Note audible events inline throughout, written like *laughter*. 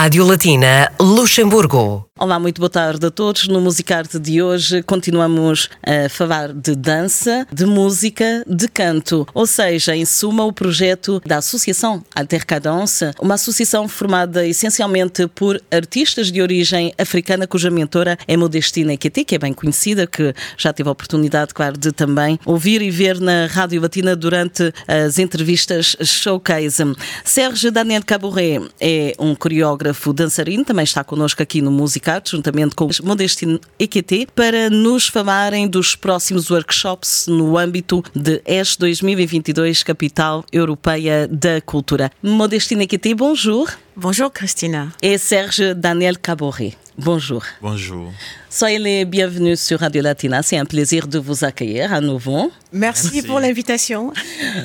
Rádio Latina Luxemburgo. Olá, muito boa tarde a todos. No Musicarte de hoje continuamos a falar de dança, de música, de canto, ou seja, em suma, o projeto da Associação Altercadance, uma associação formada essencialmente por artistas de origem africana, cuja mentora é Modestina Ekiti, que é bem conhecida, que já tive a oportunidade, claro, de também ouvir e ver na Rádio Latina durante as entrevistas Showcase. Sérgio Daniel Caboret é um coreógrafo dançarino, também está connosco aqui no Music juntamente com Modestino EQT, para nos falarem dos próximos workshops no âmbito de ES 2022, Capital Europeia da Cultura. Modestino EQT, bonjour. Bonjour Christina. Et Serge Daniel Caboret. Bonjour. Bonjour. Soyez les bienvenus sur Radio Latina. C'est un plaisir de vous accueillir à nouveau. Merci, Merci. pour l'invitation.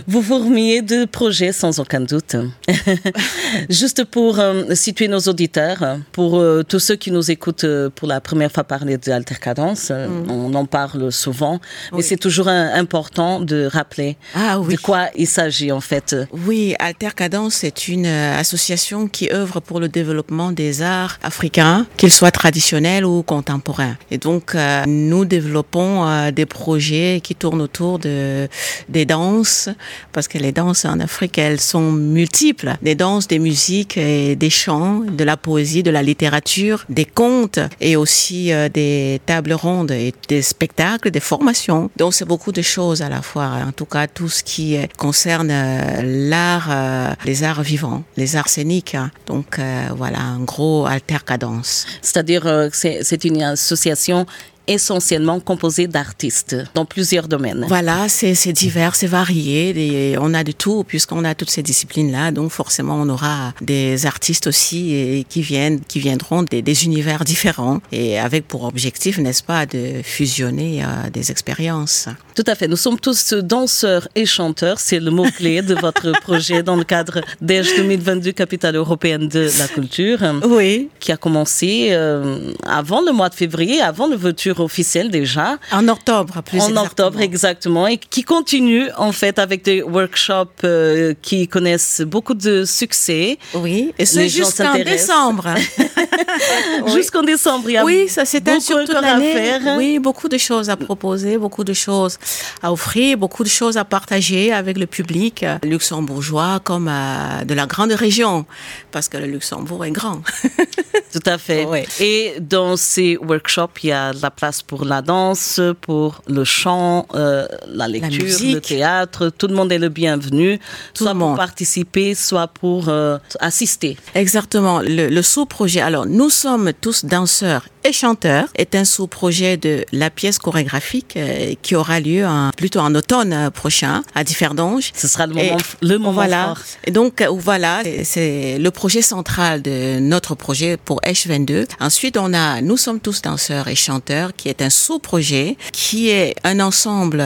Vous fourmillez de projets sans aucun doute. *laughs* Juste pour euh, situer nos auditeurs, pour euh, tous ceux qui nous écoutent euh, pour la première fois parler de Altercadence, mm. on en parle souvent, mais oui. c'est toujours un, important de rappeler ah, oui. de quoi il s'agit en fait. Oui, Altercadence est une association qui œuvre pour le développement des arts africains, qu'ils soient traditionnels ou contemporains. Et donc, euh, nous développons euh, des projets qui tournent autour de des danses, parce que les danses en Afrique, elles sont multiples. Des danses, des musiques, et des chants, de la poésie, de la littérature, des contes et aussi euh, des tables rondes et des spectacles, des formations. Donc, c'est beaucoup de choses à la fois. En tout cas, tout ce qui concerne l'art, les arts vivants, les arts scéniques. Donc, voilà, un gros altercadence. C'est-à-dire que c'est une association essentiellement composé d'artistes dans plusieurs domaines. Voilà, c'est divers, c'est varié. Et on a de tout puisqu'on a toutes ces disciplines-là. Donc forcément, on aura des artistes aussi et, qui viennent, qui viendront des, des, univers différents et avec pour objectif, n'est-ce pas, de fusionner euh, des expériences. Tout à fait. Nous sommes tous danseurs et chanteurs. C'est le mot-clé de votre *laughs* projet dans le cadre d'EJ 2022 Capitale européenne de la culture. Oui. Qui a commencé euh, avant le mois de février, avant officielle déjà. En octobre, plus En exactement. octobre, exactement. Et qui continue, en fait, avec des workshops euh, qui connaissent beaucoup de succès. Oui. Et c'est jusqu'en décembre. *laughs* *laughs* Jusqu'en décembre, il y a Oui, ça s'étale sur toute à l'année. faire. Oui, beaucoup de choses à proposer, beaucoup de choses à offrir, beaucoup de choses à partager avec le public euh, luxembourgeois comme euh, de la grande région, parce que le Luxembourg est grand. *laughs* Tout à fait. Oui. Et dans ces workshops, il y a de la place pour la danse, pour le chant, euh, la lecture, le théâtre. Tout le monde est le bienvenu, Tout soit le pour participer, soit pour euh, assister. Exactement. Le, le sous-projet, alors nous sommes tous danseurs et chanteurs, est un sous-projet de la pièce chorégraphique euh, qui aura lieu en, plutôt en automne euh, prochain à Differdange. Ce sera le Et moment, le moment voilà. fort. Et donc euh, voilà, c'est- le projet central de notre projet pour H22. Ensuite, on a Nous sommes tous danseurs et chanteurs, qui est un sous-projet, qui est un ensemble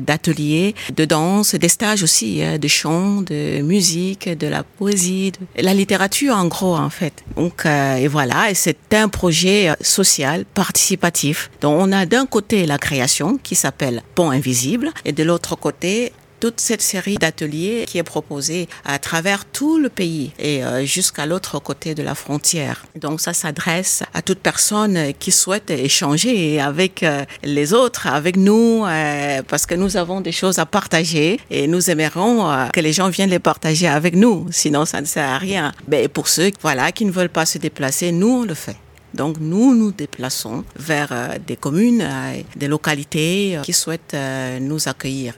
d'ateliers de danse, des stages aussi, hein, de chant, de musique, de la poésie, de la littérature en gros en fait. Donc euh, et voilà, et c'est un projet euh, social participatif. Donc on a d'un côté la création qui s'appelle Pont Invisible, et de l'autre côté toute cette série d'ateliers qui est proposée à travers tout le pays et euh, jusqu'à l'autre côté de la frontière. Donc ça s'adresse à toute personne qui souhaite échanger avec euh, les autres, avec nous, euh, parce que nous avons des choses à partager et nous aimerions euh, que les gens viennent les partager avec nous, sinon ça ne sert à rien. Mais pour ceux voilà, qui ne veulent pas se déplacer, nous on le fait. Donc nous nous déplaçons vers des communes, des localités qui souhaitent nous accueillir.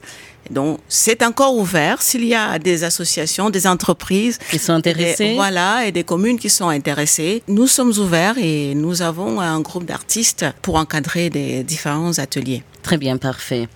Donc c'est encore ouvert s'il y a des associations, des entreprises Qui sont intéressés. et, voilà, et des communes qui sont intéressées. Nous sommes ouverts et nous avons un groupe d'artistes pour encadrer des différents ateliers. Très bien, parfait.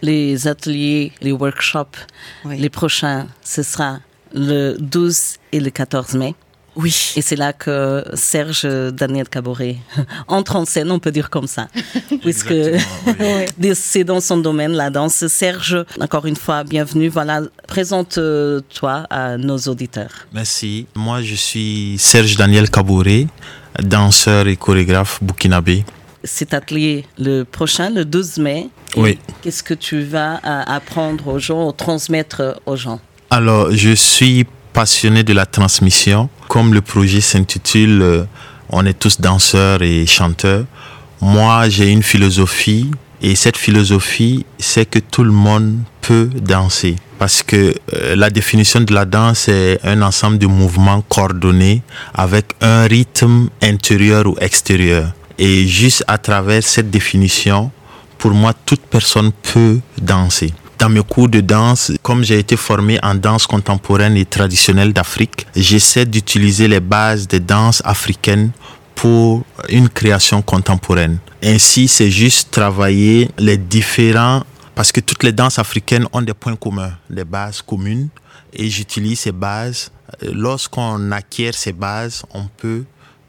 Les ateliers, les workshops, Oui. les prochains, ce sera le 12 et le 14 mai. Oui. Et c'est là que Serge Daniel Caboret *laughs* entre en scène, on peut dire comme ça. *laughs* Puisque oui. *laughs* c'est dans son domaine, la danse. Serge, encore une fois, bienvenue. Voilà, présente-toi à nos auditeurs. Merci. Moi, je suis Serge Daniel Kabouré, danseur et chorégraphe burkinabé. Cet atelier, le prochain, le 12 mai. Oui. Qu'est-ce que tu vas euh, apprendre aux gens, transmettre aux gens? Alors, je suis passionné de la transmission. Comme le projet s'intitule euh, On est tous danseurs et chanteurs, moi j'ai une philosophie et cette philosophie, c'est que tout le monde peut danser. Parce que euh, la définition de la danse est un ensemble de mouvements coordonnés avec un rythme intérieur ou extérieur. Et juste à travers cette définition, pour moi, toute personne peut danser. Dans mes cours de danse, comme j'ai été formé en danse contemporaine et traditionnelle d'Afrique, j'essaie d'utiliser les bases des danses africaines pour une création contemporaine. Ainsi, c'est juste travailler les différents, parce que toutes les danses africaines ont des points communs, des bases communes, et j'utilise ces bases. Lorsqu'on acquiert ces bases, on peut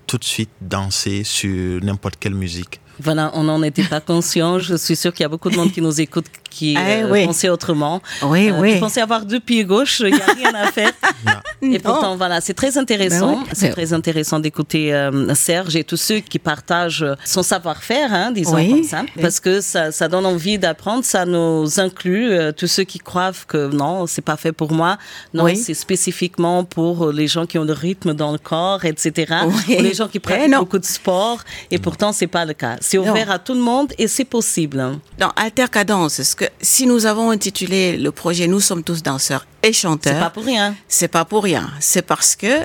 tout de suite danser sur n'importe quelle musique. Voilà, on n'en était pas conscient. Je suis sûre qu'il y a beaucoup de monde qui nous écoute qui Ah, euh, oui. pensait autrement. Oui, Euh, oui. Qui pensait avoir deux pieds gauches, il n'y a rien à faire. *laughs* Et pourtant, voilà, c'est très intéressant. Ben oui. C'est très intéressant d'écouter euh, Serge et tous ceux qui partagent son savoir-faire, hein, disons Oui. comme ça, parce que ça, ça donne envie d'apprendre. Ça nous inclut euh, tous ceux qui croient que non, c'est pas fait pour moi. Non, Oui. c'est spécifiquement pour les gens qui ont le rythme dans le corps, etc. Oui. Ou les gens qui Eh pratiquent non. beaucoup de sport. Et pourtant, c'est pas le cas. C'est ouvert à tout le monde et c'est possible. Dans Altercadence, ce que, si nous avons intitulé le projet Nous sommes tous danseurs et chanteurs, C'est pas pour rien. c'est pas pour rien. C'est parce que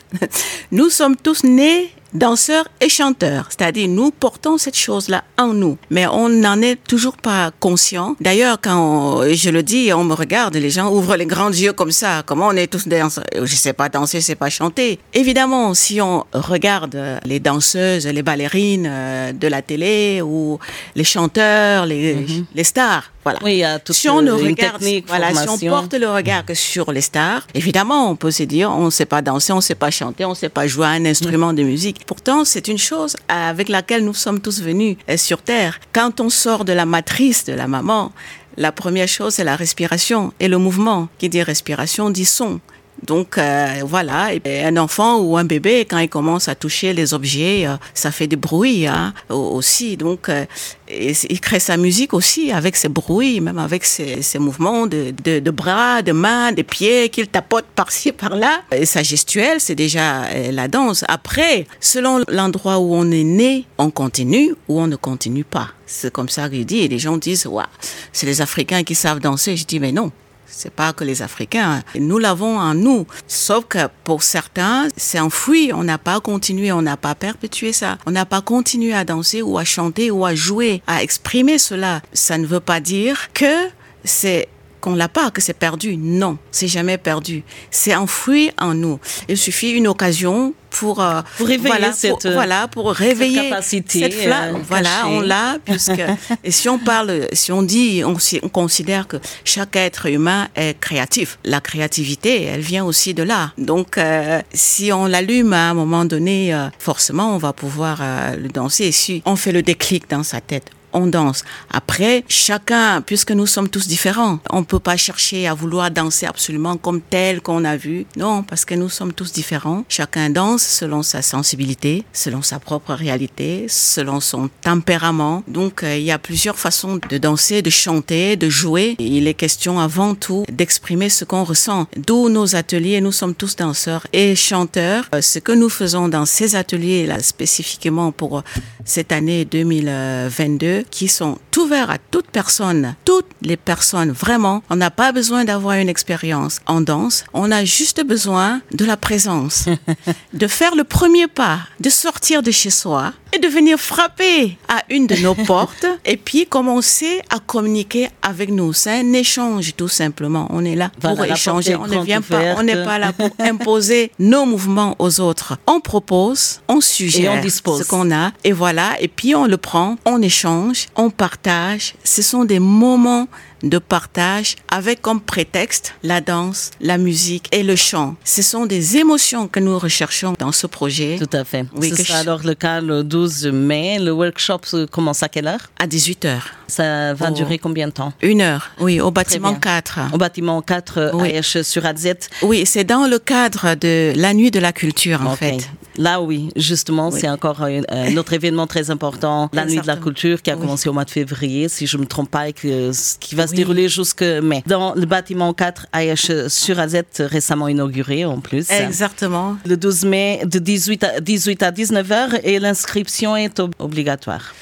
*laughs* nous sommes tous nés danseurs et chanteurs. C'est-à-dire, nous portons cette chose-là en nous. Mais on n'en est toujours pas conscient. D'ailleurs, quand on- je le dis, on me regarde, les gens ouvrent les grands yeux comme ça. Comment on est tous danseurs? Je sais pas danser, je sais pas chanter. Évidemment, si on regarde euh, les danseuses, les ballerines euh, de la télé ou les chanteurs, les, les stars, voilà. Oui, il y a toute si on ne euh, regarde, voilà, si on porte le regard que sur les stars, évidemment, on peut se dire, on ne sait pas danser, on ne sait pas chanter, on ne sait pas jouer un instrument de musique. Pourtant, c'est une chose avec laquelle nous sommes tous venus euh, sur Terre. Quand on sort de la matrice de la maman, la première chose, c'est la respiration et le mouvement. Qui dit respiration dit son. Donc euh, voilà, un enfant ou un bébé, quand il commence à toucher les objets, euh, ça fait des bruits hein, au- aussi. Donc euh, il crée sa musique aussi avec ses bruits, même avec ses, mouvements de, bras, de mains, de pieds qu'il tapote par-ci, par-là. Et sa gestuelle, c'est déjà euh, la danse. Après, selon l'endroit où on est né, on continue ou on ne continue pas. C'est comme ça que je dis. Et les gens disent, ouais, c'est les Africains qui savent danser. Je dis, mais non. C'est pas que les Africains. Nous l'avons en nous. Sauf que pour certains, c'est enfoui. On n'a pas continué, on n'a pas perpétué ça. On n'a pas continué à danser ou à chanter ou à jouer, à exprimer cela. Ça ne veut pas dire que c'est qu'on l'a pas, que c'est perdu. Non, c'est jamais perdu. C'est enfoui en nous. Il suffit une occasion pour, euh, Pour réveiller voilà, cette, pour, voilà, pour réveiller capacité, cette flamme. euh, voilà, on l'a puisque *laughs* et si on parle, si on dit, on, on considère que chaque être humain est créatif. La créativité, elle vient aussi de là. Donc, euh, si on l'allume à un moment donné, euh, forcément, on va pouvoir euh, le danser. Et si on fait le déclic dans sa tête, on danse. Après, chacun, puisque nous sommes tous différents, on ne peut pas chercher à vouloir danser absolument comme tel qu'on a vu. Non, parce que nous sommes tous différents. Chacun danse selon sa sensibilité, selon sa propre réalité, selon son tempérament. Donc, euh, il y a plusieurs façons de danser, de chanter, de jouer. Il est question avant tout d'exprimer ce qu'on ressent. D'où nos ateliers, nous sommes tous danseurs et chanteurs. Euh, ce que nous faisons dans ces ateliers-là, spécifiquement pour cette année 2022, qui sont ouverts à toute personne, toutes les personnes, vraiment. On n'a pas besoin d'avoir une expérience en danse. On a juste besoin de la présence, *laughs* de faire le premier pas, de sortir de chez soi et de venir frapper à une de nos *laughs* portes et puis commencer à communiquer avec nous. C'est un échange tout simplement. On est là Voilà, pour échanger. On ne vient pas, on n'est pas là pour *laughs* imposer nos mouvements aux autres. On propose, on suggère Et on dispose. ce qu'on a et voilà. Et puis on le prend, on échange, on partage. Ce sont des moments de partage avec comme prétexte la danse, la musique et le chant. Ce sont des émotions que nous recherchons dans ce projet Tout à fait. Oui, Ce sera je- alors le cas le 12 mai. Le workshop commence à quelle heure? À 18h. Ça va Oh. durer combien de temps? Une heure, oui, au bâtiment bien. 4. Au bâtiment 4 Oui. AH sur Adzet. Oui, c'est dans le cadre de la nuit de la culture, en fait. Là, oui, justement, Oui. c'est encore un, un autre événement très important, la Nuit de la. Culture, qui a Oui. commencé au mois de février, si je ne me trompe pas, et que, ce qui va se dérouler jusque mai. Dans le bâtiment 4 AH sur AZ, récemment inauguré en plus. Exactement. Le 12 mai, de 18 à, 18 à 19h et l'inscription est obligatoire.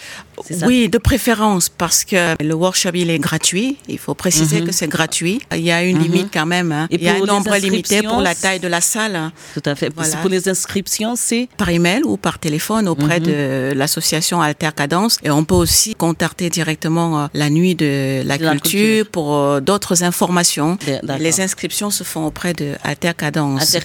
Oui, de préférence parce que le workshop il est gratuit. Il faut préciser mhm. que c'est gratuit. Il y a une mhm. limite quand même. Hein. il y a un nombre limité pour la taille de la salle. Tout à fait. Pour les inscriptions, c'est? Par email ou par téléphone auprès mhm. de l'association Alter Cadence. Et on peut aussi contacter directement euh, la nuit de la, culture, pour euh, d'autres informations. Les inscriptions se font auprès de Alter Cadence.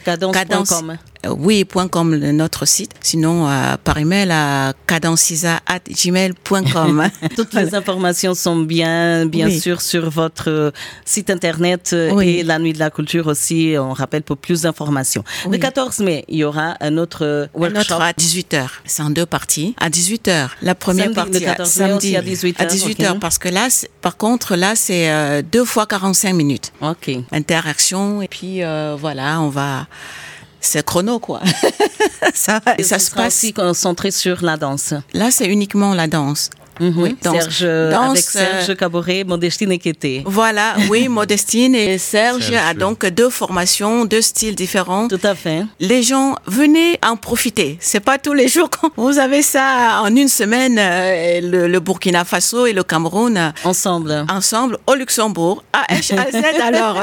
Euh, oui, point comme notre site. Sinon, euh, par email à cadencisa.gmail.com. *laughs* Toutes les informations sont bien, bien sûr, sur votre euh, site internet et la Nuit de la Culture aussi. On rappelle pour plus d'informations. Le 14 mai, il y aura un autre workshop. à 18h. C'est en deux parties. À 18h. La première partie. Le 14 samedi à 18h. À 18h. Parce que là, par contre, là, c'est deux fois 45 minutes. OK. Interaction. Et puis, voilà, on va c'est chrono quoi. *laughs* ça, et ça se passe aussi concentré sur la danse. Là, c'est uniquement la danse. Mhm. Oui, Serge, avec Serge euh, Caboret, Modestine Kété. Voilà, oui, *laughs* Modestine et Serge, a donc deux formations, deux styles différents. Tout à fait. Les gens, venez en profiter. C'est pas tous les jours que *laughs* vous avez ça en une semaine, euh, le, Burkina Faso et le Cameroun. Euh, ensemble. Ensemble, au Luxembourg. À H à Z, *laughs* alors.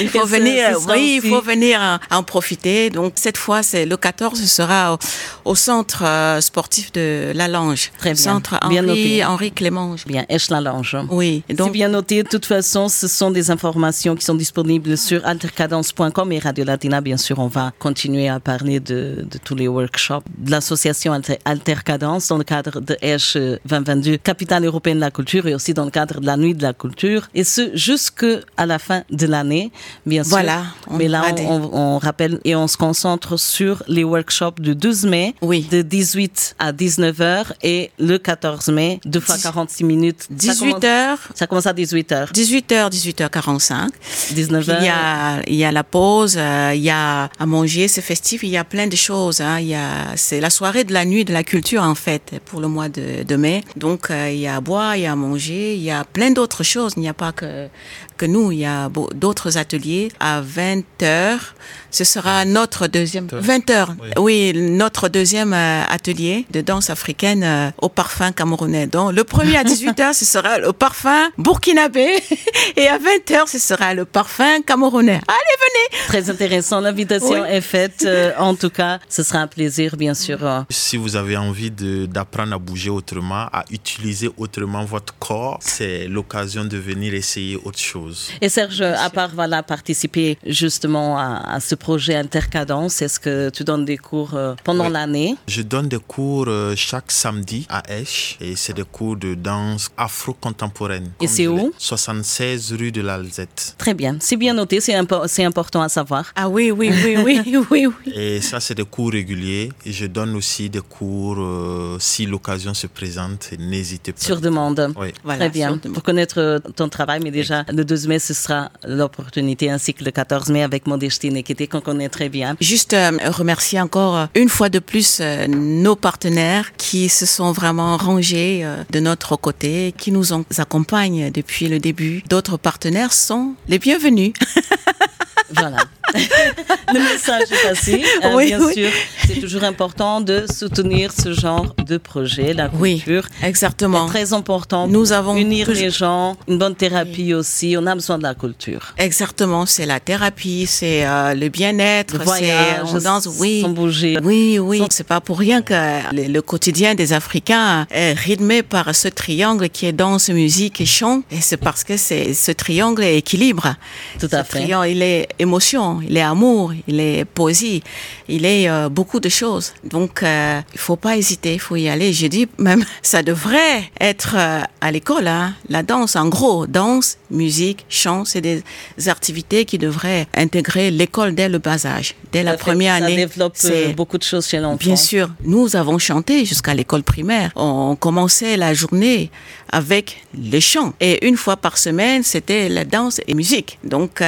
il faut venir, oui, il faut venir en, profiter. Donc, cette fois, c'est le 14, ce sera au, centre sportif de La Lange. Très bien. Centre bien Henri, Clément. Bien, Eschlalange. Oui. Donc, C'est bien noté. De toute façon, ce sont des informations qui sont disponibles sur altercadence.com et Radio Latina. Bien sûr, on va continuer à parler de, tous les workshops de l'association Altercadence dans le cadre de Esch 2022, capitale européenne de la culture et aussi dans le cadre de la nuit de la culture. Et ce, jusqu'à la fin de l'année, bien sûr. Voilà. Mais là, on, rappelle et on se concentre sur les workshops du 12 mai, oui. de 18 à 19h et le 14 mai deux fois 46 minutes. 18 heures. Ça commence à 18 h 18 h 18 h 45. 19 h Il y a, il y a la pause, euh, il y a à manger, c'est festif, il y a plein de choses. Hein. Il y a, c'est la soirée de la nuit de la culture en fait pour le mois de, de mai. Donc euh, il y a à boire, il y a à manger, il y a plein d'autres choses. Il n'y a pas que que nous, il y a d'autres ateliers à 20 heures. Ce sera notre deuxième 20 heures. Oui. notre deuxième euh, atelier de danse africaine au parfum camerounais donc, le premier à *laughs* 18h, ce sera le parfum burkinabé. *laughs* Et à 20h, ce sera le parfum camerounais. Allez, venez! Très intéressant. L'invitation est faite. Euh, en tout cas, ce sera un plaisir, bien sûr. Euh. Si vous avez envie d'apprendre à bouger autrement, à utiliser autrement votre corps, c'est l'occasion de venir essayer autre chose. Et Serge, à part voilà, participer justement à, ce projet Intercadence, est-ce que tu donnes des cours euh, pendant l'année? Je donne des cours chaque samedi à Esch et c'est des cours de danse afro-contemporaine. Et c'est où? 76 rue de l'Alzette. Très bien, c'est bien noté, c'est important à savoir. Ah oui, oui, oui, *laughs* oui, oui, oui. Et ça, c'est des cours réguliers. Et je donne aussi des cours euh, si l'occasion se présente, n'hésitez pas. Sur demande. Oui. Très bien. Pour connaître euh, ton travail, mais déjà, le 12 mai, ce sera l'opportunité, ainsi que le 14 mai avec Modestine, était qu'on connaît très bien. Juste euh, remercier encore une fois de plus nos partenaires qui se sont vraiment rangés euh, de notre côté, qui nous accompagnent depuis le début. D'autres partenaires sont les bienvenus. *laughs* voilà. *laughs* le message est passé. Euh, bien sûr, c'est toujours important de soutenir ce genre de projet, la culture. Oui, exactement. C'est très important. Nous avons unir les gens, une bonne thérapie aussi. On a besoin de la culture. Exactement, c'est la thérapie, c'est euh, le bien-être, c'est on danse, oui, sans bouger. Oui, oui. C'est pas pour rien que le, quotidien des Africains est rythmé par ce triangle qui est danse, musique et chant. Et c'est parce que c'est ce triangle est équilibre. Tout à fait. Triangle, il est émotion, il est amour, il est poésie, il est euh, beaucoup de choses. Donc, euh, il faut pas hésiter, il faut y aller. J'ai dit même, *laughs* ça devrait être euh, à l'école, hein. la danse. En gros, danse, musique, chant, c'est des activités qui devraient intégrer l'école dès le bas âge, dès la première année. Ça développe beaucoup de choses chez l'enfant. Bien sûr, nous avons chanté jusqu'à l'école primaire. On commençait la journée avec les chants et une fois par semaine, c'était la danse et musique. Donc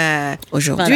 aujourd'hui,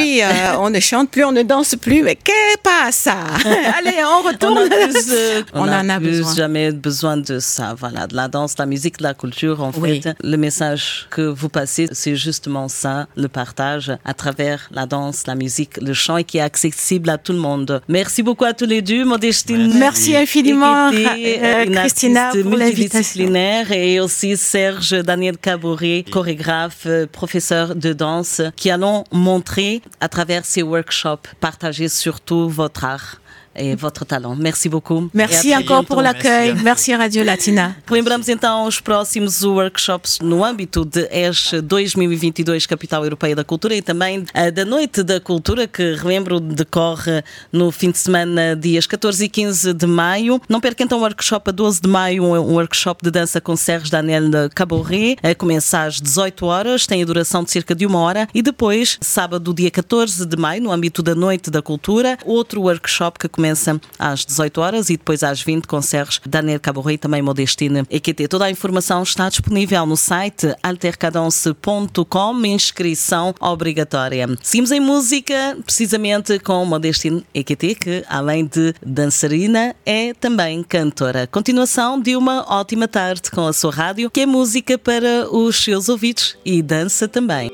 on ne chante plus, on ne danse plus. Mais qu'est-ce passe *laughs* Allez, on retourne. On, a plus, euh, On a en a plus besoin. jamais besoin de ça. Voilà, de la danse, de la musique, de la culture. En Oui. fait, le message que vous passez, c'est justement ça, le partage à travers la danse, la musique, le chant et qui est accessible à tout le monde. Merci beaucoup à tous les deux, Modestine. Merci infiniment, Ekete, euh, une Christina, pour l'invitation. multidisciplinaire et aussi Serge Daniel Caboret, chorégraphe, euh, professeur de danse, qui allons montrer à travers ces workshops, partager surtout votre art e votre talent. Merci beaucoup. Merci encore pour l'accueil. Merci Radio Latina. Lembramos então os próximos workshops no âmbito de ESH 2022, Capital Europeia da Cultura, e também eh, da Noite da Cultura, que relembro decorre no fim de semana, dias 14 e 15 de maio. Não perca então o workshop a 12 de maio, um workshop de dança com Serge Daniel Caboré. Eh, Começa às 18 horas, tem a duração de cerca de uma hora, e depois, sábado, dia 14 de maio, no âmbito da Noite da Cultura, outro workshop que começa às 18 horas e depois às 20 com Serge Daniel Caboré e também Modestine EQT. Toda a informação está disponível no site altercadence.com, inscrição obrigatória. Seguimos em música, precisamente com Modestine EQT, que além de dançarina, é também cantora. Continuação de uma ótima tarde com a sua rádio, que é música para os seus ouvidos e dança também.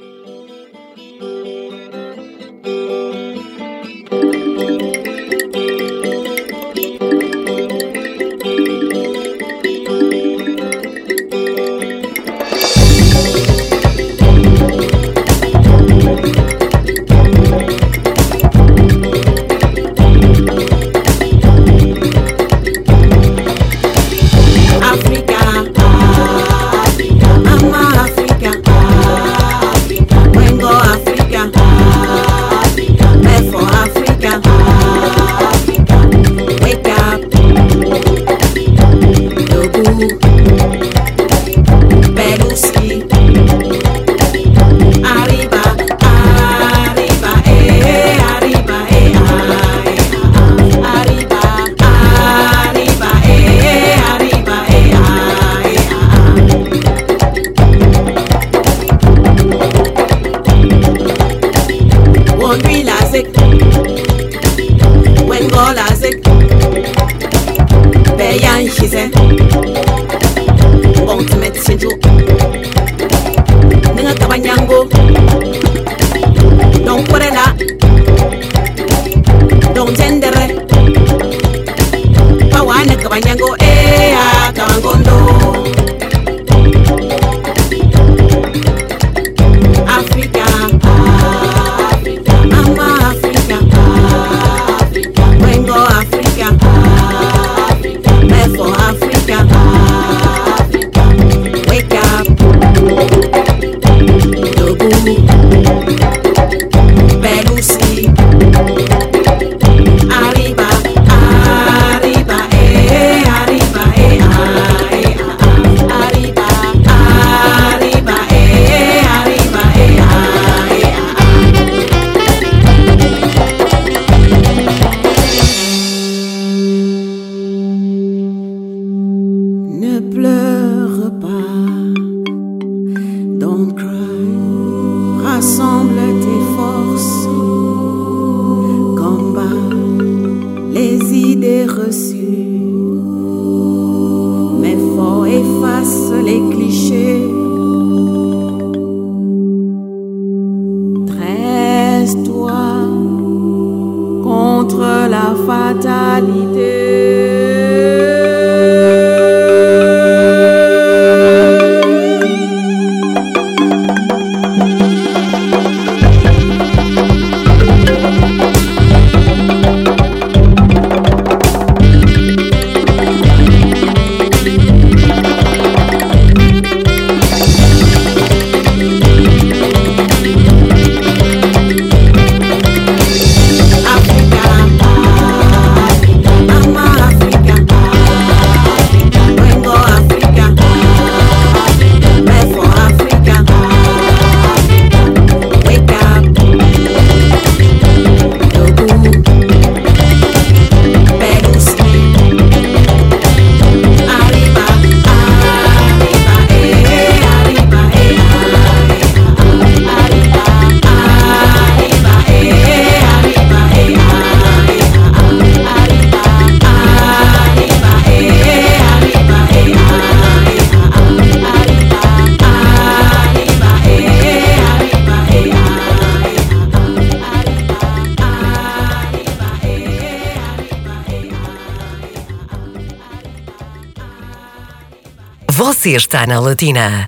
Você está na Latina.